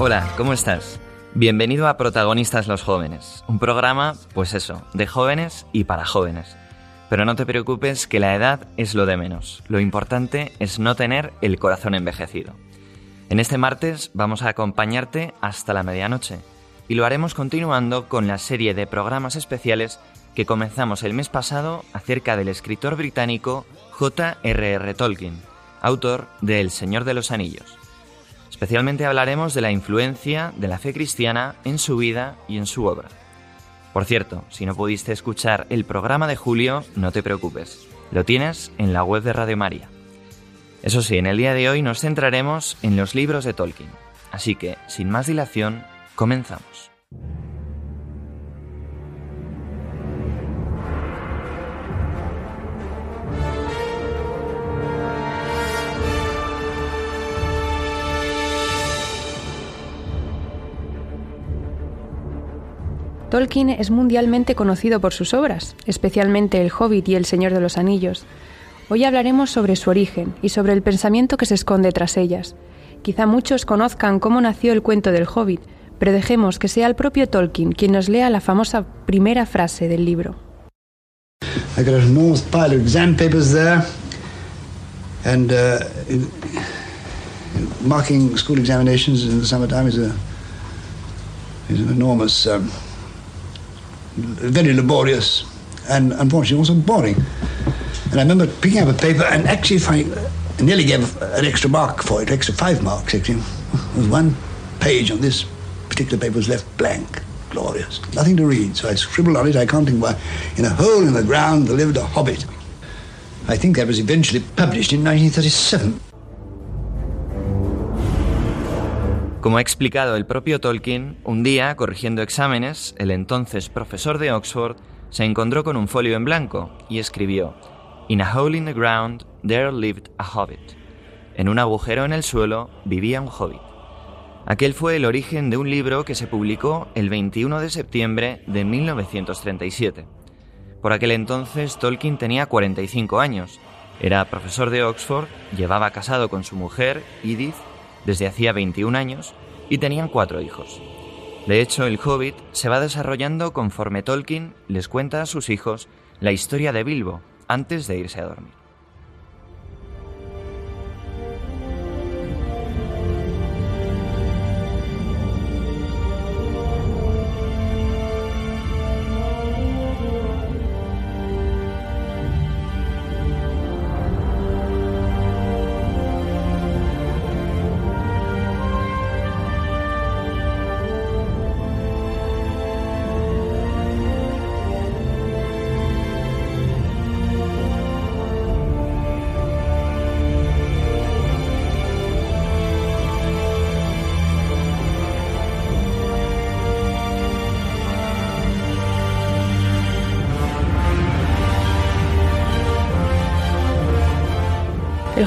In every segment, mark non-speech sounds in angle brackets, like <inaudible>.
Hola, ¿cómo estás? Bienvenido a Protagonistas los Jóvenes, un programa, pues eso, de jóvenes y para jóvenes. Pero no te preocupes que la edad es lo de menos, lo importante es no tener el corazón envejecido. En este martes vamos a acompañarte hasta la medianoche y lo haremos continuando con la serie de programas especiales que comenzamos el mes pasado acerca del escritor británico J.R.R. Tolkien, autor de El Señor de los Anillos. Especialmente hablaremos de la influencia de la fe cristiana en su vida y en su obra. Por cierto, si no pudiste escuchar el programa de julio, no te preocupes, lo tienes en la web de Radio María. Eso sí, en el día de hoy nos centraremos en los libros de Tolkien, así que, sin más dilación, comenzamos. Tolkien es mundialmente conocido por sus obras, especialmente El Hobbit y El Señor de los Anillos. Hoy hablaremos sobre su origen y sobre el pensamiento que se esconde tras ellas. Quizá muchos conozcan cómo nació el cuento del Hobbit, pero dejemos que sea el propio Tolkien quien nos lea la famosa primera frase del libro. I got a enormous pile of exam papers there, and uh, marking school examinations in the summertime is a is an enormous um, very laborious and unfortunately also boring. And I remember picking up a paper and actually finding, I nearly gave an extra mark for it, extra five marks actually. <laughs> There was one page on this particular paper was left blank. Glorious. Nothing to read. So I scribbled on it, I can't think why. In a hole in the ground there lived a hobbit. I think that was eventually published in 1937. Como ha explicado el propio Tolkien, un día, corrigiendo exámenes, el entonces profesor de Oxford se encontró con un folio en blanco y escribió, In a hole in the ground there lived a hobbit. En un agujero en el suelo vivía un hobbit. Aquel fue el origen de un libro que se publicó el 21 de septiembre de 1937. Por aquel entonces Tolkien tenía 45 años, era profesor de Oxford, llevaba casado con su mujer, Edith, desde hacía 21 años y tenían cuatro hijos. De hecho, el Hobbit se va desarrollando conforme Tolkien les cuenta a sus hijos la historia de Bilbo antes de irse a dormir.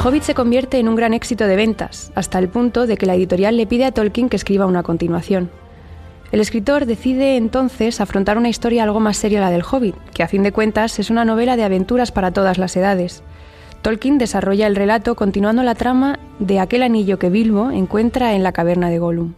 Hobbit se convierte en un gran éxito de ventas, hasta el punto de que la editorial le pide a Tolkien que escriba una continuación. El escritor decide entonces afrontar una historia algo más seria la del Hobbit, que a fin de cuentas es una novela de aventuras para todas las edades. Tolkien desarrolla el relato continuando la trama de aquel anillo que Bilbo encuentra en la caverna de Gollum.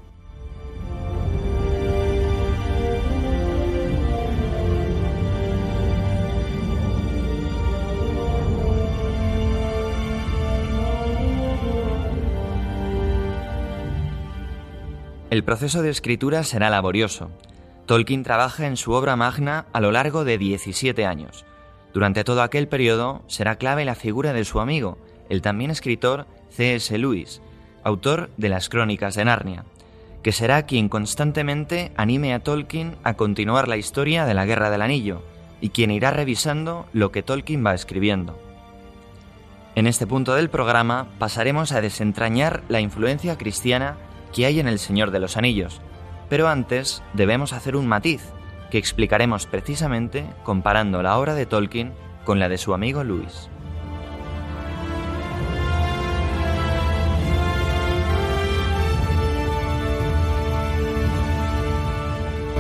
El proceso de escritura será laborioso. Tolkien trabaja en su obra magna a lo largo de 17 años. Durante todo aquel periodo será clave la figura de su amigo, el también escritor C.S. Lewis, autor de las Crónicas de Narnia, que será quien constantemente anime a Tolkien a continuar la historia de la Guerra del Anillo y quien irá revisando lo que Tolkien va escribiendo. En este punto del programa pasaremos a desentrañar la influencia cristiana que hay en El Señor de los Anillos, pero antes debemos hacer un matiz que explicaremos precisamente comparando la obra de Tolkien con la de su amigo Lewis.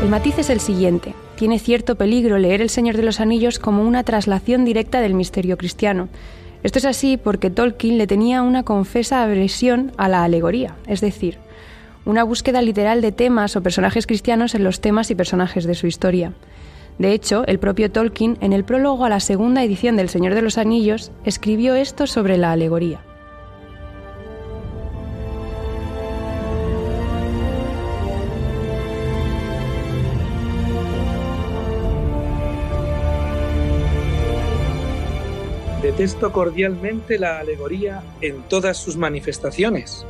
El matiz es el siguiente. Tiene cierto peligro leer El Señor de los Anillos como una traslación directa del misterio cristiano. Esto es así porque Tolkien le tenía una confesa aversión a la alegoría, es decir, una búsqueda literal de temas o personajes cristianos en los temas y personajes de su historia. De hecho, el propio Tolkien, en el prólogo a la segunda edición del Señor de los Anillos, escribió esto sobre la alegoría. Detesto cordialmente la alegoría en todas sus manifestaciones.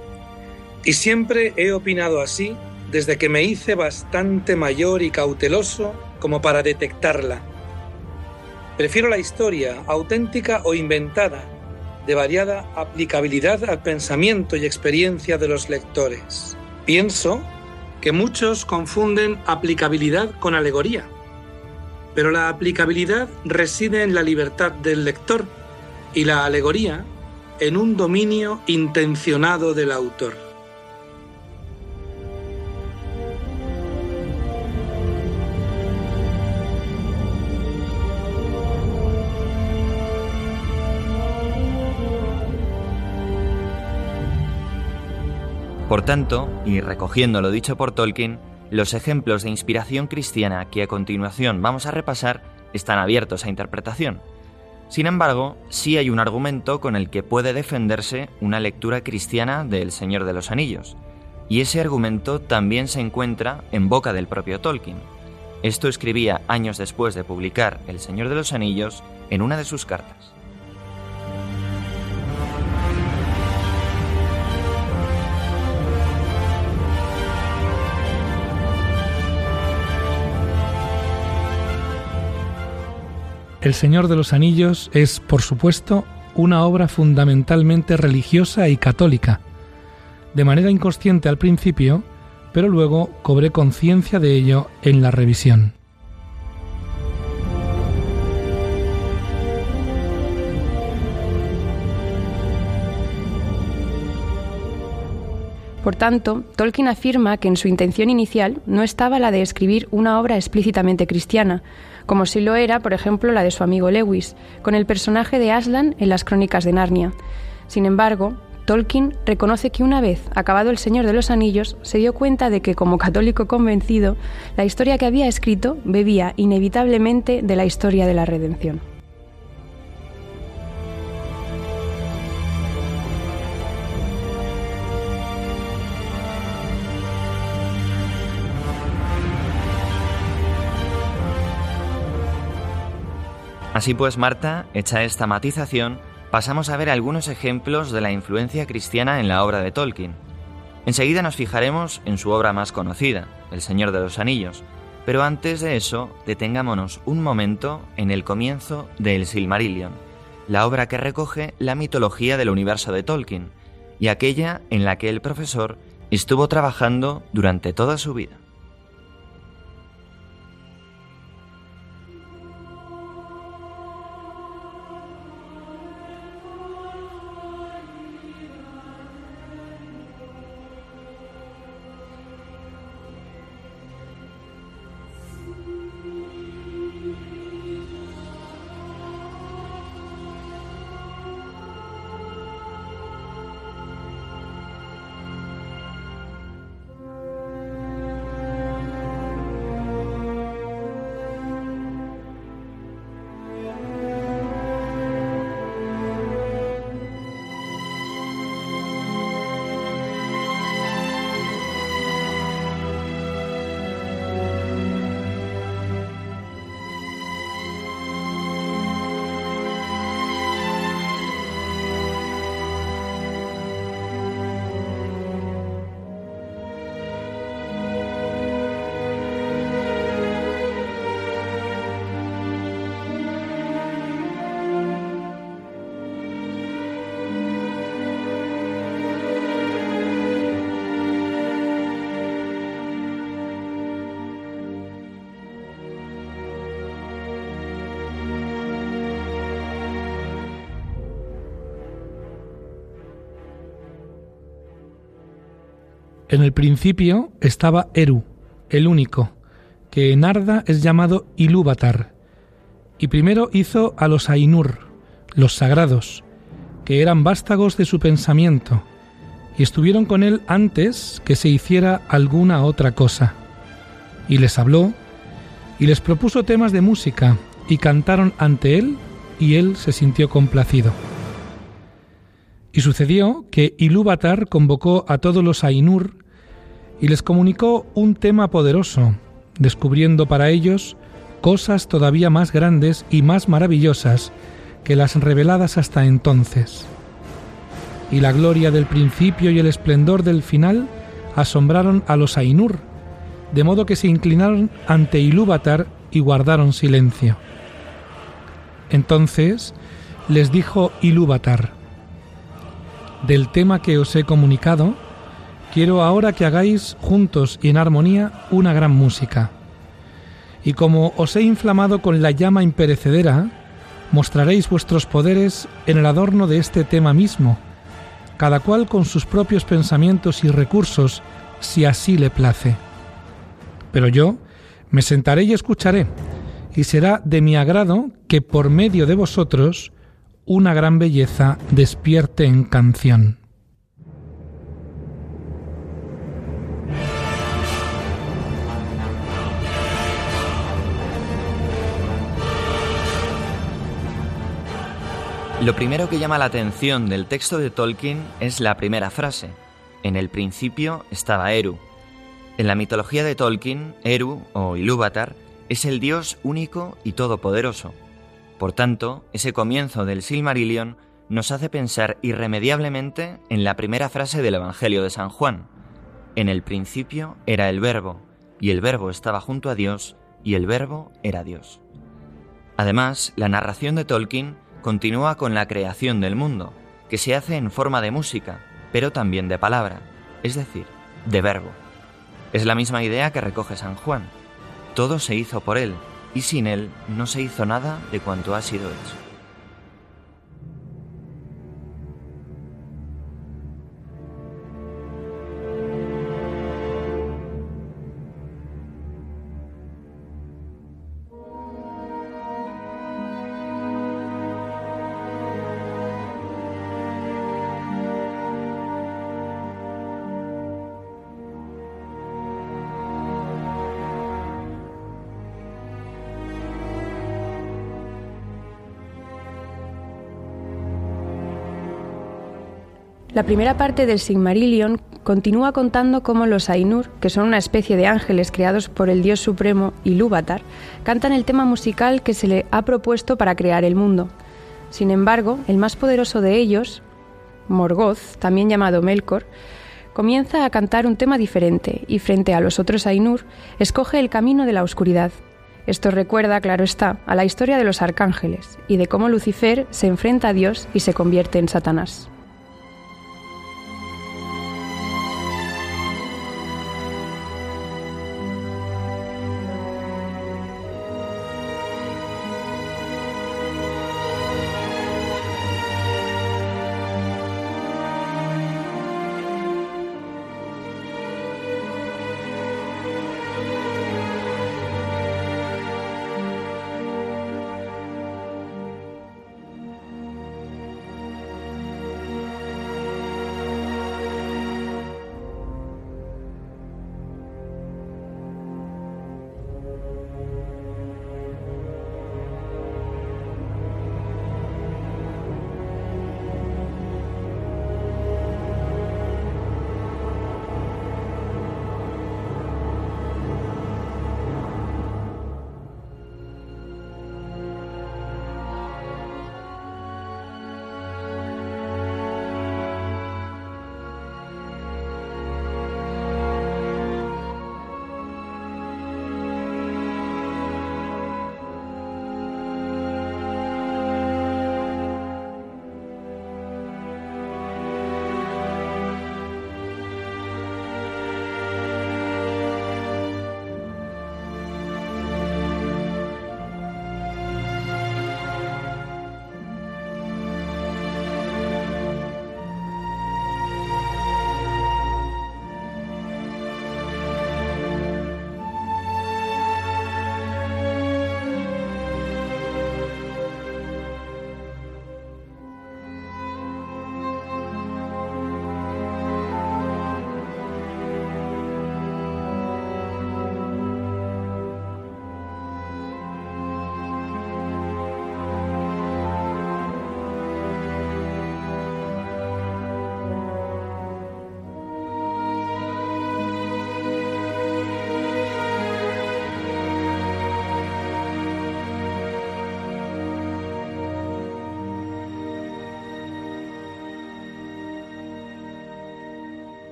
Y siempre he opinado así desde que me hice bastante mayor y cauteloso como para detectarla. Prefiero la historia, auténtica o inventada, de variada aplicabilidad al pensamiento y experiencia de los lectores. Pienso que muchos confunden aplicabilidad con alegoría, pero la aplicabilidad reside en la libertad del lector y la alegoría en un dominio intencionado del autor. Por tanto, y recogiendo lo dicho por Tolkien, los ejemplos de inspiración cristiana que a continuación vamos a repasar están abiertos a interpretación. Sin embargo, sí hay un argumento con el que puede defenderse una lectura cristiana de El Señor de los Anillos, y ese argumento también se encuentra en boca del propio Tolkien. Esto escribía años después de publicar El Señor de los Anillos en una de sus cartas. El Señor de los Anillos es, por supuesto, una obra fundamentalmente religiosa y católica. De manera inconsciente al principio, pero luego cobré conciencia de ello en la revisión. Por tanto, Tolkien afirma que en su intención inicial no estaba la de escribir una obra explícitamente cristiana, como si lo era, por ejemplo, la de su amigo Lewis, con el personaje de Aslan en las Crónicas de Narnia. Sin embargo, Tolkien reconoce que una vez acabado El Señor de los Anillos, se dio cuenta de que, como católico convencido, la historia que había escrito bebía inevitablemente de la historia de la redención. Así pues, Marta, hecha esta matización, pasamos a ver algunos ejemplos de la influencia cristiana en la obra de Tolkien. Enseguida nos fijaremos en su obra más conocida, El Señor de los Anillos, pero antes de eso, detengámonos un momento en el comienzo de El Silmarillion, la obra que recoge la mitología del universo de Tolkien, y aquella en la que el profesor estuvo trabajando durante toda su vida. En el principio estaba Eru, el único, que en Arda es llamado Ilúvatar, y primero hizo a los Ainur, los sagrados, que eran vástagos de su pensamiento, y estuvieron con él antes que se hiciera alguna otra cosa. Y les habló, y les propuso temas de música, y cantaron ante él, y él se sintió complacido. Y sucedió que Ilúvatar convocó a todos los Ainur y les comunicó un tema poderoso, descubriendo para ellos cosas todavía más grandes y más maravillosas que las reveladas hasta entonces. Y la gloria del principio y el esplendor del final asombraron a los Ainur, de modo que se inclinaron ante Ilúvatar y guardaron silencio. Entonces les dijo Ilúvatar, del tema que os he comunicado, quiero ahora que hagáis juntos y en armonía una gran música. Y como os he inflamado con la llama imperecedera, mostraréis vuestros poderes en el adorno de este tema mismo, cada cual con sus propios pensamientos y recursos, si así le place. Pero yo me sentaré y escucharé, y será de mi agrado que por medio de vosotros una gran belleza despierte en canción. Lo primero que llama la atención del texto de Tolkien es la primera frase. En el principio estaba Eru. En la mitología de Tolkien, Eru, o Ilúvatar, es el dios único y todopoderoso. Por tanto, ese comienzo del Silmarillion nos hace pensar irremediablemente en la primera frase del Evangelio de San Juan. En el principio era el verbo, y el verbo estaba junto a Dios, y el verbo era Dios. Además, la narración de Tolkien continúa con la creación del mundo, que se hace en forma de música, pero también de palabra, es decir, de verbo. Es la misma idea que recoge San Juan. Todo se hizo por él, y sin él no se hizo nada de cuanto ha sido hecho. La primera parte del Sigmarillion continúa contando cómo los Ainur, que son una especie de ángeles creados por el dios supremo Ilúvatar, cantan el tema musical que se le ha propuesto para crear el mundo. Sin embargo, el más poderoso de ellos, Morgoth, también llamado Melkor, comienza a cantar un tema diferente y frente a los otros Ainur escoge el camino de la oscuridad. Esto recuerda, claro está, a la historia de los arcángeles y de cómo Lucifer se enfrenta a Dios y se convierte en Satanás.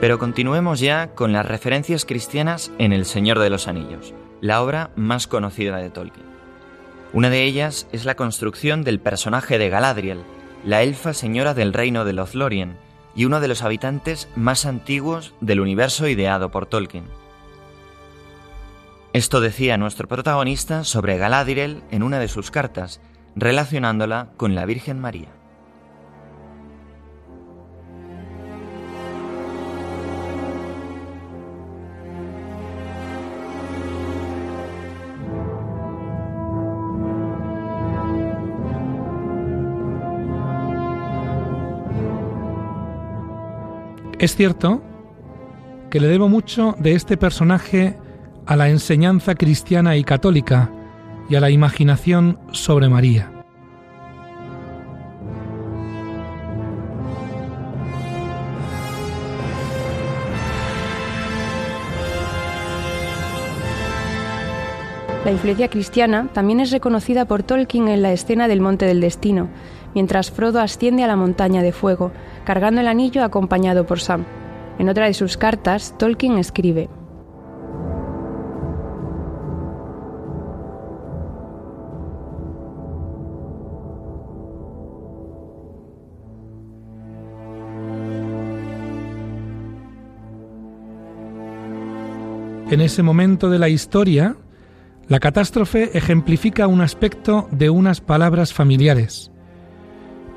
Pero continuemos ya con las referencias cristianas en El Señor de los Anillos, la obra más conocida de Tolkien. Una de ellas es la construcción del personaje de Galadriel, la elfa señora del reino de Lothlorien y uno de los habitantes más antiguos del universo ideado por Tolkien. Esto decía nuestro protagonista sobre Galadriel en una de sus cartas, relacionándola con la Virgen María. Es cierto que le debo mucho de este personaje a la enseñanza cristiana y católica y a la imaginación sobre María. La influencia cristiana también es reconocida por Tolkien en la escena del Monte del Destino, mientras Frodo asciende a la montaña de fuego, cargando el anillo acompañado por Sam. En otra de sus cartas, Tolkien escribe, En ese momento de la historia, la catástrofe ejemplifica un aspecto de unas palabras familiares.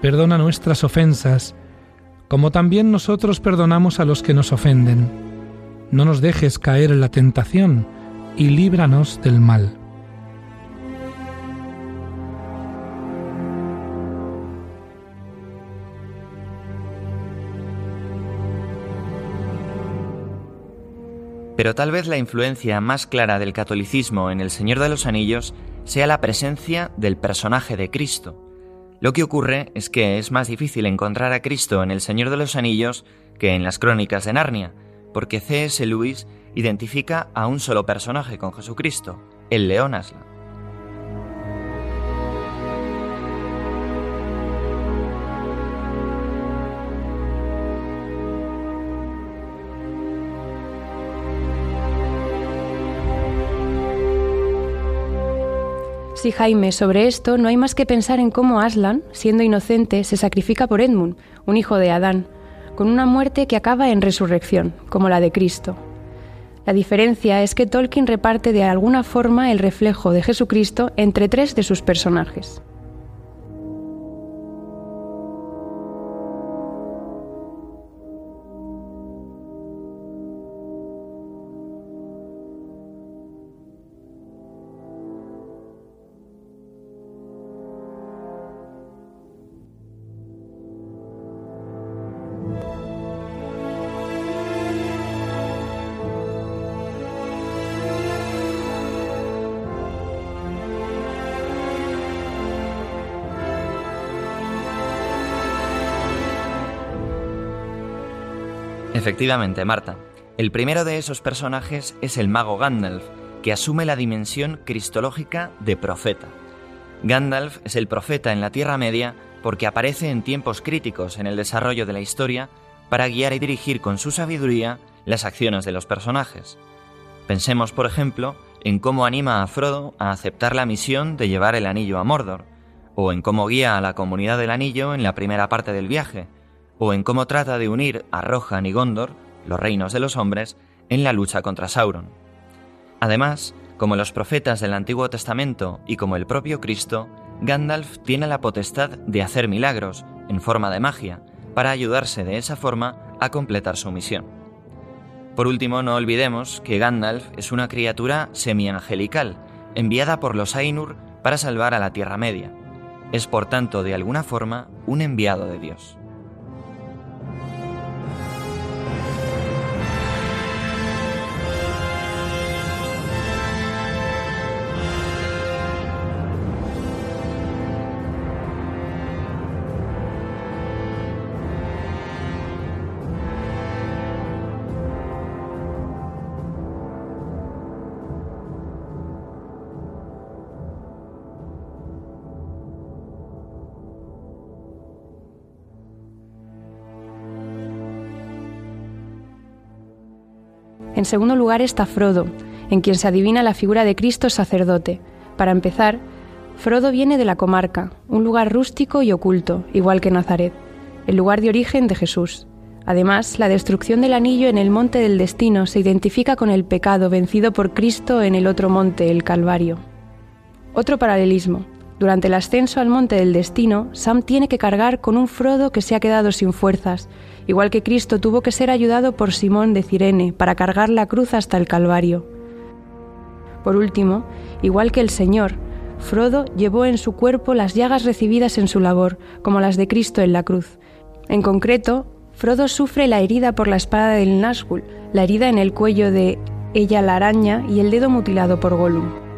Perdona nuestras ofensas, como también nosotros perdonamos a los que nos ofenden. No nos dejes caer en la tentación y líbranos del mal. Pero tal vez la influencia más clara del catolicismo en El Señor de los Anillos sea la presencia del personaje de Cristo. Lo que ocurre es que es más difícil encontrar a Cristo en El Señor de los Anillos que en las crónicas de Narnia, porque C.S. Lewis identifica a un solo personaje con Jesucristo, el león Sí, Jaime, sobre esto no hay más que pensar en cómo Aslan, siendo inocente, se sacrifica por Edmund, un hijo de Adán, con una muerte que acaba en resurrección, como la de Cristo. La diferencia es que Tolkien reparte de alguna forma el reflejo de Jesucristo entre tres de sus personajes. Efectivamente, Marta. El primero de esos personajes es el mago Gandalf, que asume la dimensión cristológica de profeta. Gandalf es el profeta en la Tierra Media porque aparece en tiempos críticos en el desarrollo de la historia para guiar y dirigir con su sabiduría las acciones de los personajes. Pensemos, por ejemplo, en cómo anima a Frodo a aceptar la misión de llevar el anillo a Mordor, o en cómo guía a la comunidad del anillo en la primera parte del viaje, o en cómo trata de unir a Rohan y Gondor, los reinos de los hombres, en la lucha contra Sauron. Además, como los profetas del Antiguo Testamento y como el propio Cristo, Gandalf tiene la potestad de hacer milagros, en forma de magia, para ayudarse de esa forma a completar su misión. Por último, no olvidemos que Gandalf es una criatura semi-angelical, enviada por los Ainur para salvar a la Tierra Media. Es por tanto, de alguna forma, un enviado de Dios. En segundo lugar está Frodo, en quien se adivina la figura de Cristo sacerdote. Para empezar, Frodo viene de la comarca, un lugar rústico y oculto, igual que Nazaret, el lugar de origen de Jesús. Además, la destrucción del anillo en el monte del destino se identifica con el pecado vencido por Cristo en el otro monte, el Calvario. Otro paralelismo. Durante el ascenso al monte del destino, Sam tiene que cargar con un Frodo que se ha quedado sin fuerzas, igual que Cristo tuvo que ser ayudado por Simón de Cirene para cargar la cruz hasta el Calvario. Por último, igual que el Señor, Frodo llevó en su cuerpo las llagas recibidas en su labor, como las de Cristo en la cruz. En concreto, Frodo sufre la herida por la espada del Nazgûl, la herida en el cuello de ella la araña y el dedo mutilado por Gollum.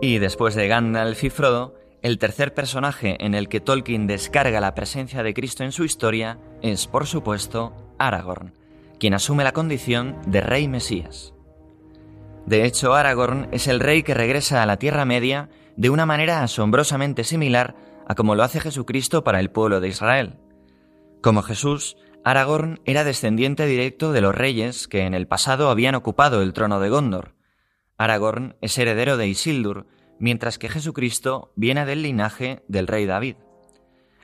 Y después de Gandalf y Frodo, el tercer personaje en el que Tolkien descarga la presencia de Cristo en su historia es, por supuesto, Aragorn, quien asume la condición de rey Mesías. De hecho, Aragorn es el rey que regresa a la Tierra Media de una manera asombrosamente similar a como lo hace Jesucristo para el pueblo de Israel. Como Jesús, Aragorn era descendiente directo de los reyes que en el pasado habían ocupado el trono de Gondor. Aragorn es heredero de Isildur, mientras que Jesucristo viene del linaje del rey David.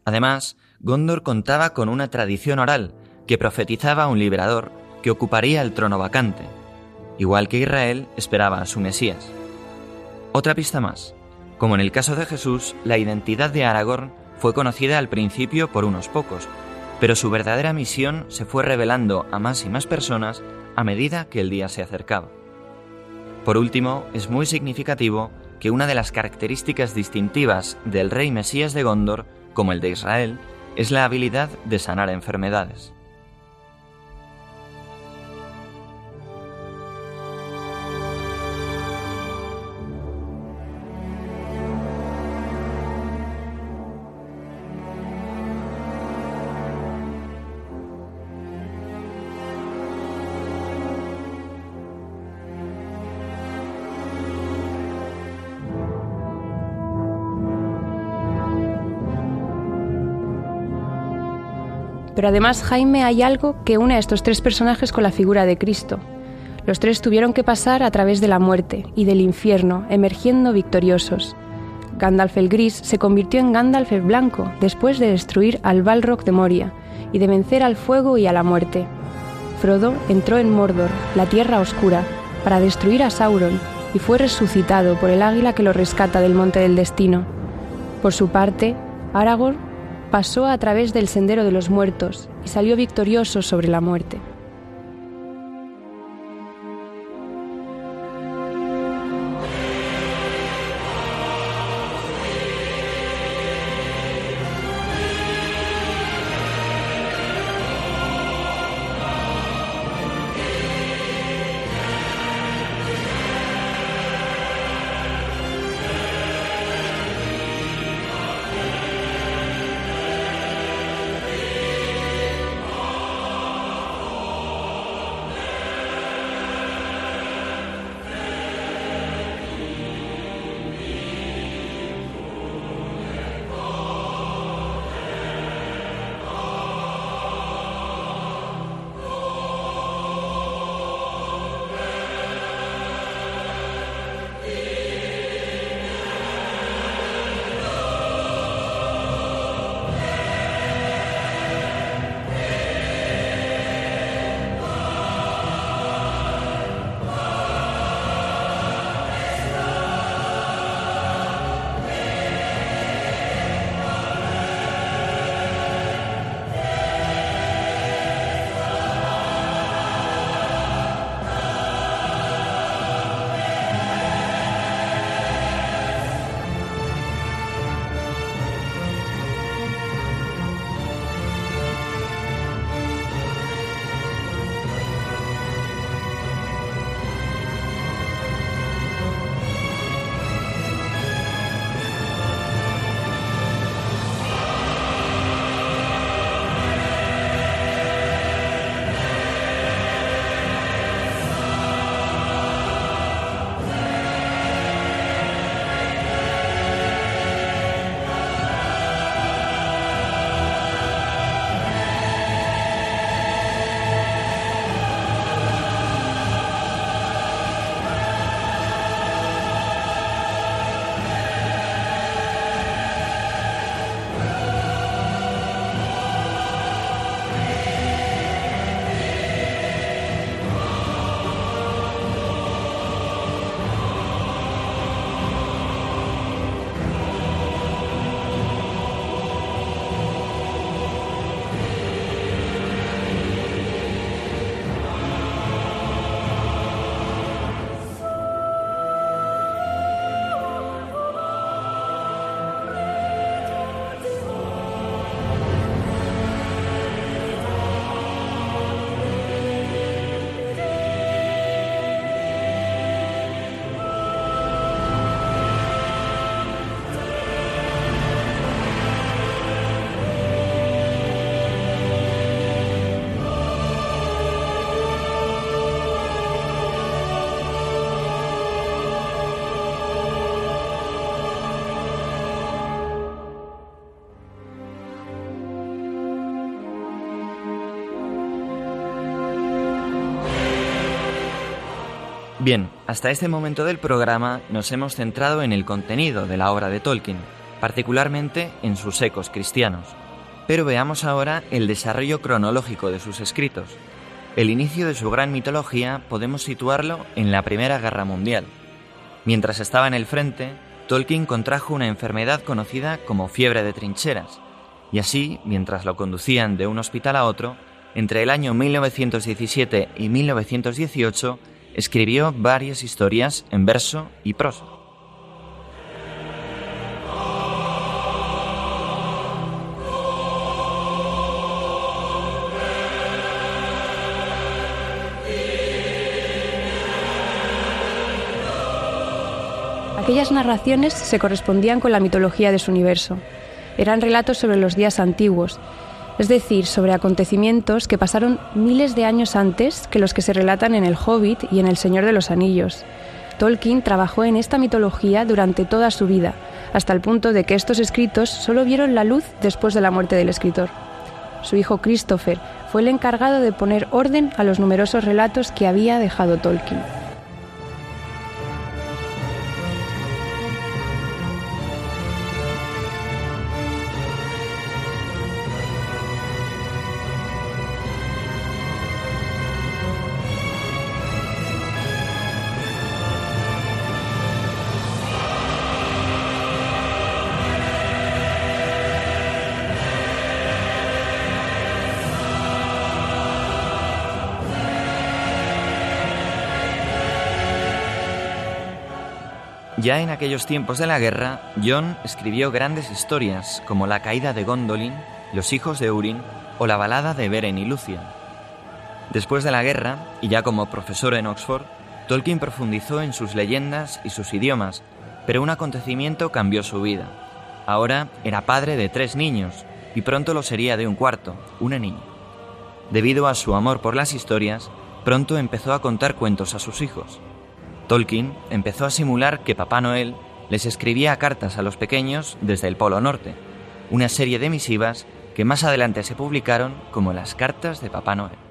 Además, Gondor contaba con una tradición oral que profetizaba un liberador que ocuparía el trono vacante, igual que Israel esperaba a su Mesías. Otra pista más. Como en el caso de Jesús, la identidad de Aragorn fue conocida al principio por unos pocos, pero su verdadera misión se fue revelando a más y más personas a medida que el día se acercaba. Por último, es muy significativo que una de las características distintivas del rey Mesías de Gondor, como el de Israel, es la habilidad de sanar enfermedades. Pero además, Jaime, hay algo que une a estos tres personajes con la figura de Cristo. Los tres tuvieron que pasar a través de la muerte y del infierno, emergiendo victoriosos. Gandalf el Gris se convirtió en Gandalf el Blanco después de destruir al Balrog de Moria y de vencer al fuego y a la muerte. Frodo entró en Mordor, la Tierra Oscura, para destruir a Sauron y fue resucitado por el águila que lo rescata del Monte del Destino. Por su parte, Aragorn pasó a través del sendero de los muertos y salió victorioso sobre la muerte. Bien, hasta este momento del programa nos hemos centrado en el contenido de la obra de Tolkien, particularmente en sus ecos cristianos. Pero veamos ahora el desarrollo cronológico de sus escritos. El inicio de su gran mitología podemos situarlo en la Primera Guerra Mundial. Mientras estaba en el frente, Tolkien contrajo una enfermedad conocida como fiebre de trincheras, y así, mientras lo conducían de un hospital a otro, entre el año 1917 y 1918, escribió varias historias en verso y prosa. Aquellas narraciones se correspondían con la mitología de su universo. Eran relatos sobre los días antiguos, es decir, sobre acontecimientos que pasaron miles de años antes que los que se relatan en El Hobbit y en El Señor de los Anillos. Tolkien trabajó en esta mitología durante toda su vida, hasta el punto de que estos escritos solo vieron la luz después de la muerte del escritor. Su hijo Christopher fue el encargado de poner orden a los numerosos relatos que había dejado Tolkien. Ya en aquellos tiempos de la guerra, John escribió grandes historias como La caída de Gondolin, Los hijos de Urin o la balada de Beren y Luthien. Después de la guerra, y ya como profesor en Oxford, Tolkien profundizó en sus leyendas y sus idiomas, pero un acontecimiento cambió su vida. Ahora era padre de tres niños y pronto lo sería de un cuarto, una niña. Debido a su amor por las historias, pronto empezó a contar cuentos a sus hijos. Tolkien empezó a simular que Papá Noel les escribía cartas a los pequeños desde el Polo Norte, una serie de misivas que más adelante se publicaron como las cartas de Papá Noel.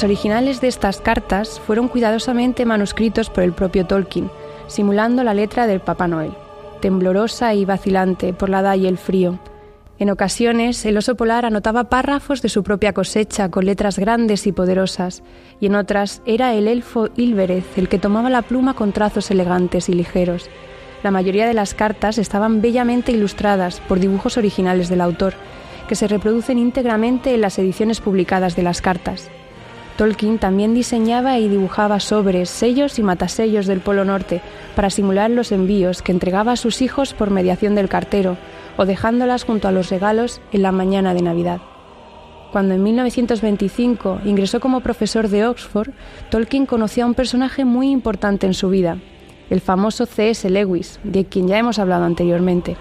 Los originales de estas cartas fueron cuidadosamente manuscritos por el propio Tolkien, simulando la letra del Papá Noel, temblorosa y vacilante por la edad y el frío. En ocasiones, el oso polar anotaba párrafos de su propia cosecha con letras grandes y poderosas, y en otras era el elfo Ilvereth el que tomaba la pluma con trazos elegantes y ligeros. La mayoría de las cartas estaban bellamente ilustradas por dibujos originales del autor, que se reproducen íntegramente en las ediciones publicadas de las cartas. Tolkien también diseñaba y dibujaba sobres, sellos y matasellos del Polo Norte para simular los envíos que entregaba a sus hijos por mediación del cartero o dejándolas junto a los regalos en la mañana de Navidad. Cuando en 1925 ingresó como profesor de Oxford, Tolkien conoció a un personaje muy importante en su vida, el famoso C.S. Lewis, de quien ya hemos hablado anteriormente.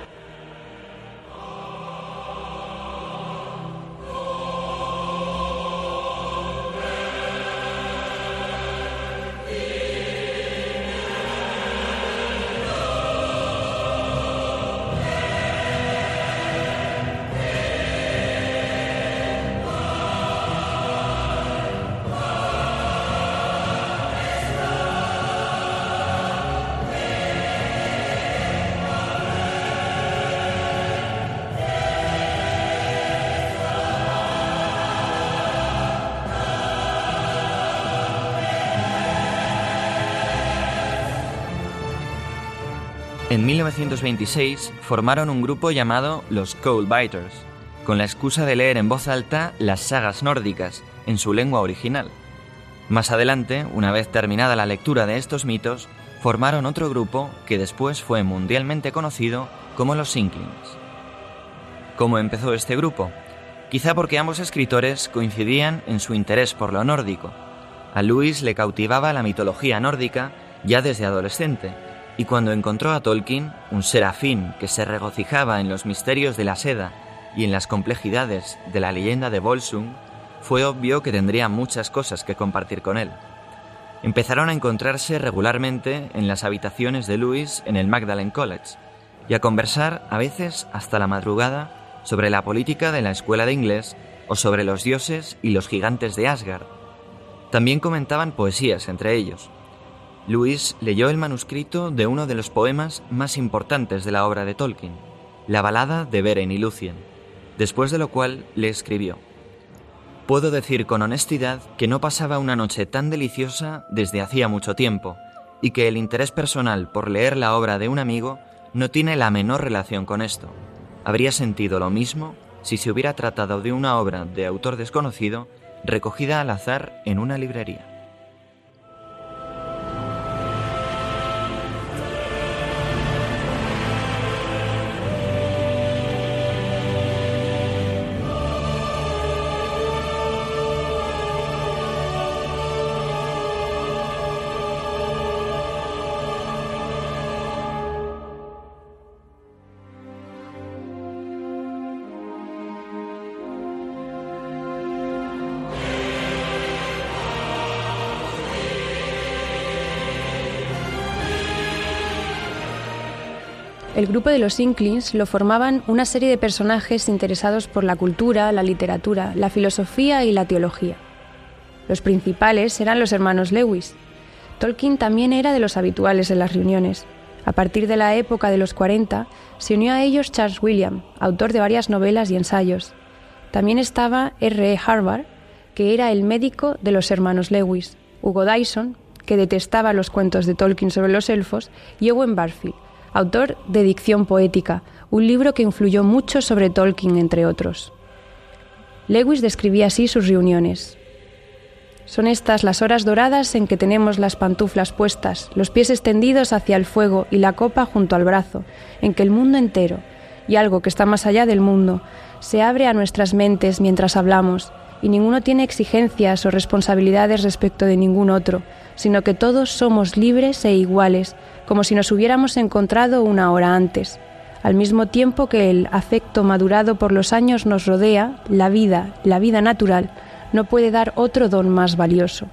En 1926 formaron un grupo llamado los Cold Biters, con la excusa de leer en voz alta las sagas nórdicas en su lengua original. Más adelante, una vez terminada la lectura de estos mitos, formaron otro grupo que después fue mundialmente conocido como los Inklings. ¿Cómo empezó este grupo? Quizá porque ambos escritores coincidían en su interés por lo nórdico. A Lewis le cautivaba la mitología nórdica ya desde adolescente, Y cuando encontró a Tolkien, un serafín que se regocijaba en los misterios de la seda y en las complejidades de la leyenda de Volsung, fue obvio que tendría muchas cosas que compartir con él. Empezaron a encontrarse regularmente en las habitaciones de Lewis en el Magdalen College y a conversar a veces hasta la madrugada sobre la política de la escuela de inglés o sobre los dioses y los gigantes de Asgard. También comentaban poesías entre ellos. Luis leyó el manuscrito de uno de los poemas más importantes de la obra de Tolkien, la balada de Beren y Lucien, después de lo cual le escribió, Puedo decir con honestidad que no pasaba una noche tan deliciosa desde hacía mucho tiempo, y que el interés personal por leer la obra de un amigo no tiene la menor relación con esto. Habría sentido lo mismo si se hubiera tratado de una obra de autor desconocido recogida al azar en una librería. El grupo de los Inklings lo formaban una serie de personajes interesados por la cultura, la literatura, la filosofía y la teología. Los principales eran los hermanos Lewis. Tolkien también era de los habituales en las reuniones. A partir de la época de los 40, se unió a ellos Charles William, autor de varias novelas y ensayos. También estaba R. E. Harvard, que era el médico de los hermanos Lewis, Hugo Dyson, que detestaba los cuentos de Tolkien sobre los elfos, y Owen Barfield, autor de Dicción Poética, un libro que influyó mucho sobre Tolkien, entre otros. Lewis describía así sus reuniones. Son estas las horas doradas en que tenemos las pantuflas puestas, los pies extendidos hacia el fuego y la copa junto al brazo, en que el mundo entero, y algo que está más allá del mundo, se abre a nuestras mentes mientras hablamos, y ninguno tiene exigencias o responsabilidades respecto de ningún otro, sino que todos somos libres e iguales, como si nos hubiéramos encontrado una hora antes. Al mismo tiempo que el afecto madurado por los años nos rodea, la vida, la vida natural, no puede dar otro don más valioso.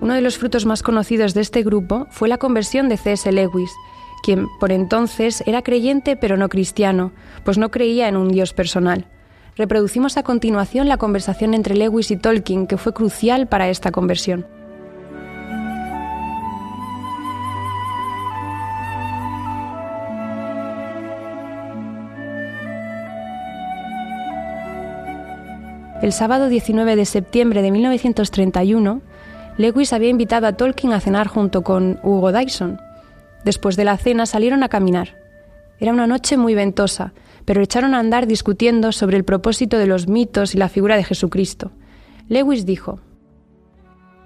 Uno de los frutos más conocidos de este grupo fue la conversión de C.S. Lewis, quien por entonces era creyente pero no cristiano, pues no creía en un Dios personal. Reproducimos a continuación la conversación entre Lewis y Tolkien, que fue crucial para esta conversión. El sábado 19 de septiembre de 1931, Lewis había invitado a Tolkien a cenar junto con Hugo Dyson. Después de la cena salieron a caminar. Era una noche muy ventosa, pero echaron a andar discutiendo sobre el propósito de los mitos y la figura de Jesucristo. Lewis dijo,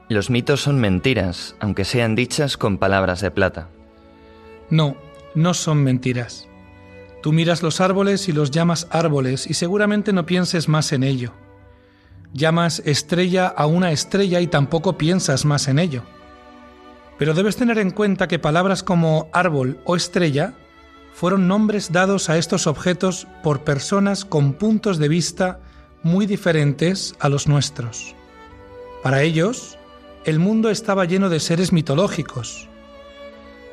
Los mitos son mentiras, aunque sean dichas con palabras de plata. No, no son mentiras. Tú miras los árboles y los llamas árboles y seguramente no pienses más en ello. Llamas estrella a una estrella y tampoco piensas más en ello. Pero debes tener en cuenta que palabras como árbol o estrella fueron nombres dados a estos objetos por personas con puntos de vista muy diferentes a los nuestros. Para ellos, el mundo estaba lleno de seres mitológicos.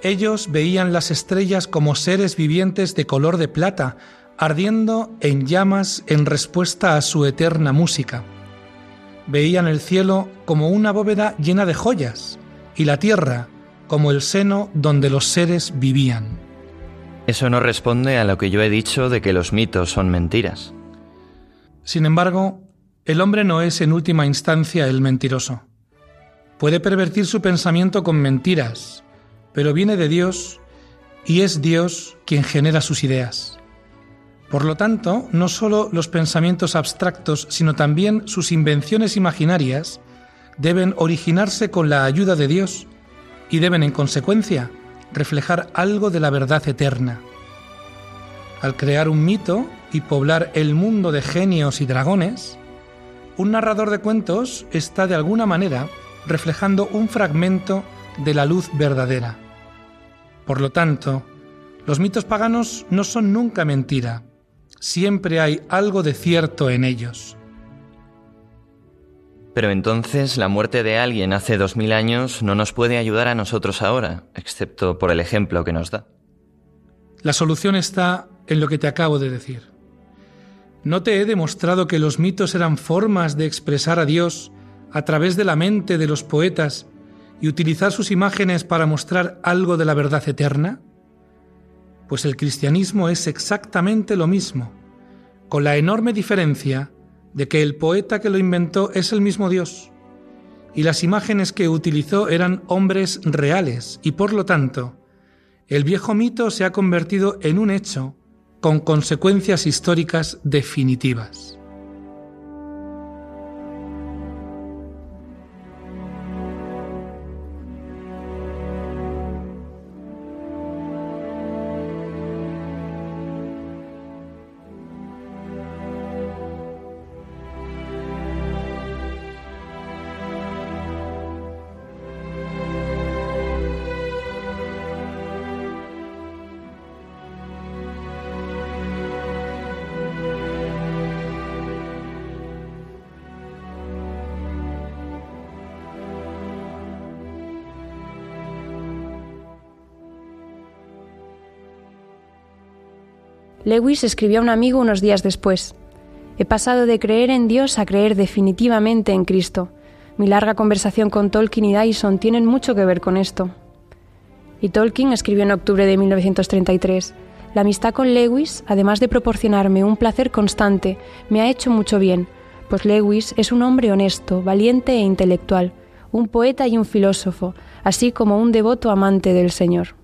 Ellos veían las estrellas como seres vivientes de color de plata, ardiendo en llamas en respuesta a su eterna música veían el cielo como una bóveda llena de joyas y la tierra como el seno donde los seres vivían. Eso no responde a lo que yo he dicho de que los mitos son mentiras. Sin embargo, el hombre no es en última instancia el mentiroso. Puede pervertir su pensamiento con mentiras, pero viene de Dios y es Dios quien genera sus ideas. Por lo tanto, no solo los pensamientos abstractos, sino también sus invenciones imaginarias deben originarse con la ayuda de Dios y deben, en consecuencia, reflejar algo de la verdad eterna. Al crear un mito y poblar el mundo de genios y dragones, un narrador de cuentos está de alguna manera reflejando un fragmento de la luz verdadera. Por lo tanto, los mitos paganos no son nunca mentira, siempre hay algo de cierto en ellos. Pero entonces la muerte de alguien hace dos mil años no nos puede ayudar a nosotros ahora, excepto por el ejemplo que nos da. La solución está en lo que te acabo de decir. ¿No te he demostrado que los mitos eran formas de expresar a Dios a través de la mente de los poetas y utilizar sus imágenes para mostrar algo de la verdad eterna? Pues el cristianismo es exactamente lo mismo, con la enorme diferencia de que el poeta que lo inventó es el mismo Dios, y las imágenes que utilizó eran hombres reales, y por lo tanto, el viejo mito se ha convertido en un hecho con consecuencias históricas definitivas. Lewis escribió a un amigo unos días después. He pasado de creer en Dios a creer definitivamente en Cristo. Mi larga conversación con Tolkien y Dyson tienen mucho que ver con esto. Y Tolkien escribió en octubre de 1933, La amistad con Lewis, además de proporcionarme un placer constante, me ha hecho mucho bien, pues Lewis es un hombre honesto, valiente e intelectual, un poeta y un filósofo, así como un devoto amante del Señor.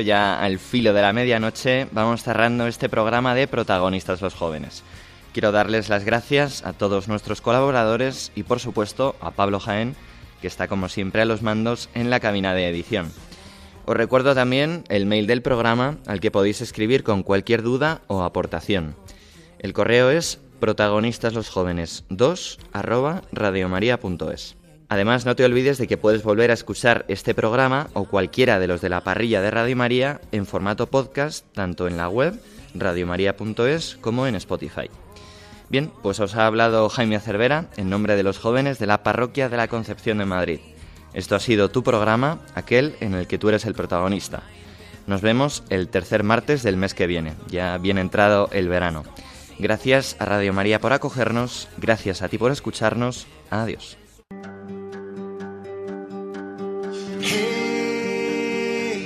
Ya al filo de la medianoche vamos cerrando este programa de Protagonistas los Jóvenes. Quiero darles las gracias a todos nuestros colaboradores y por supuesto a Pablo Jaén, que está como siempre a los mandos en la cabina de edición. Os recuerdo también el mail del programa al que podéis escribir con cualquier duda o aportación. El correo es protagonistaslosjóvenes2 arroba radiomaria.es. Además, no te olvides de que puedes volver a escuchar este programa o cualquiera de los de la parrilla de Radio María en formato podcast, tanto en la web radiomaria.es como en Spotify. Bien, pues os ha hablado Jaime Cervera en nombre de los jóvenes de la Parroquia de la Concepción de Madrid. Esto ha sido tu programa, aquel en el que tú eres el protagonista. Nos vemos el tercer martes del mes que viene, ya bien entrado el verano. Gracias a Radio María por acogernos, gracias a ti por escucharnos, adiós.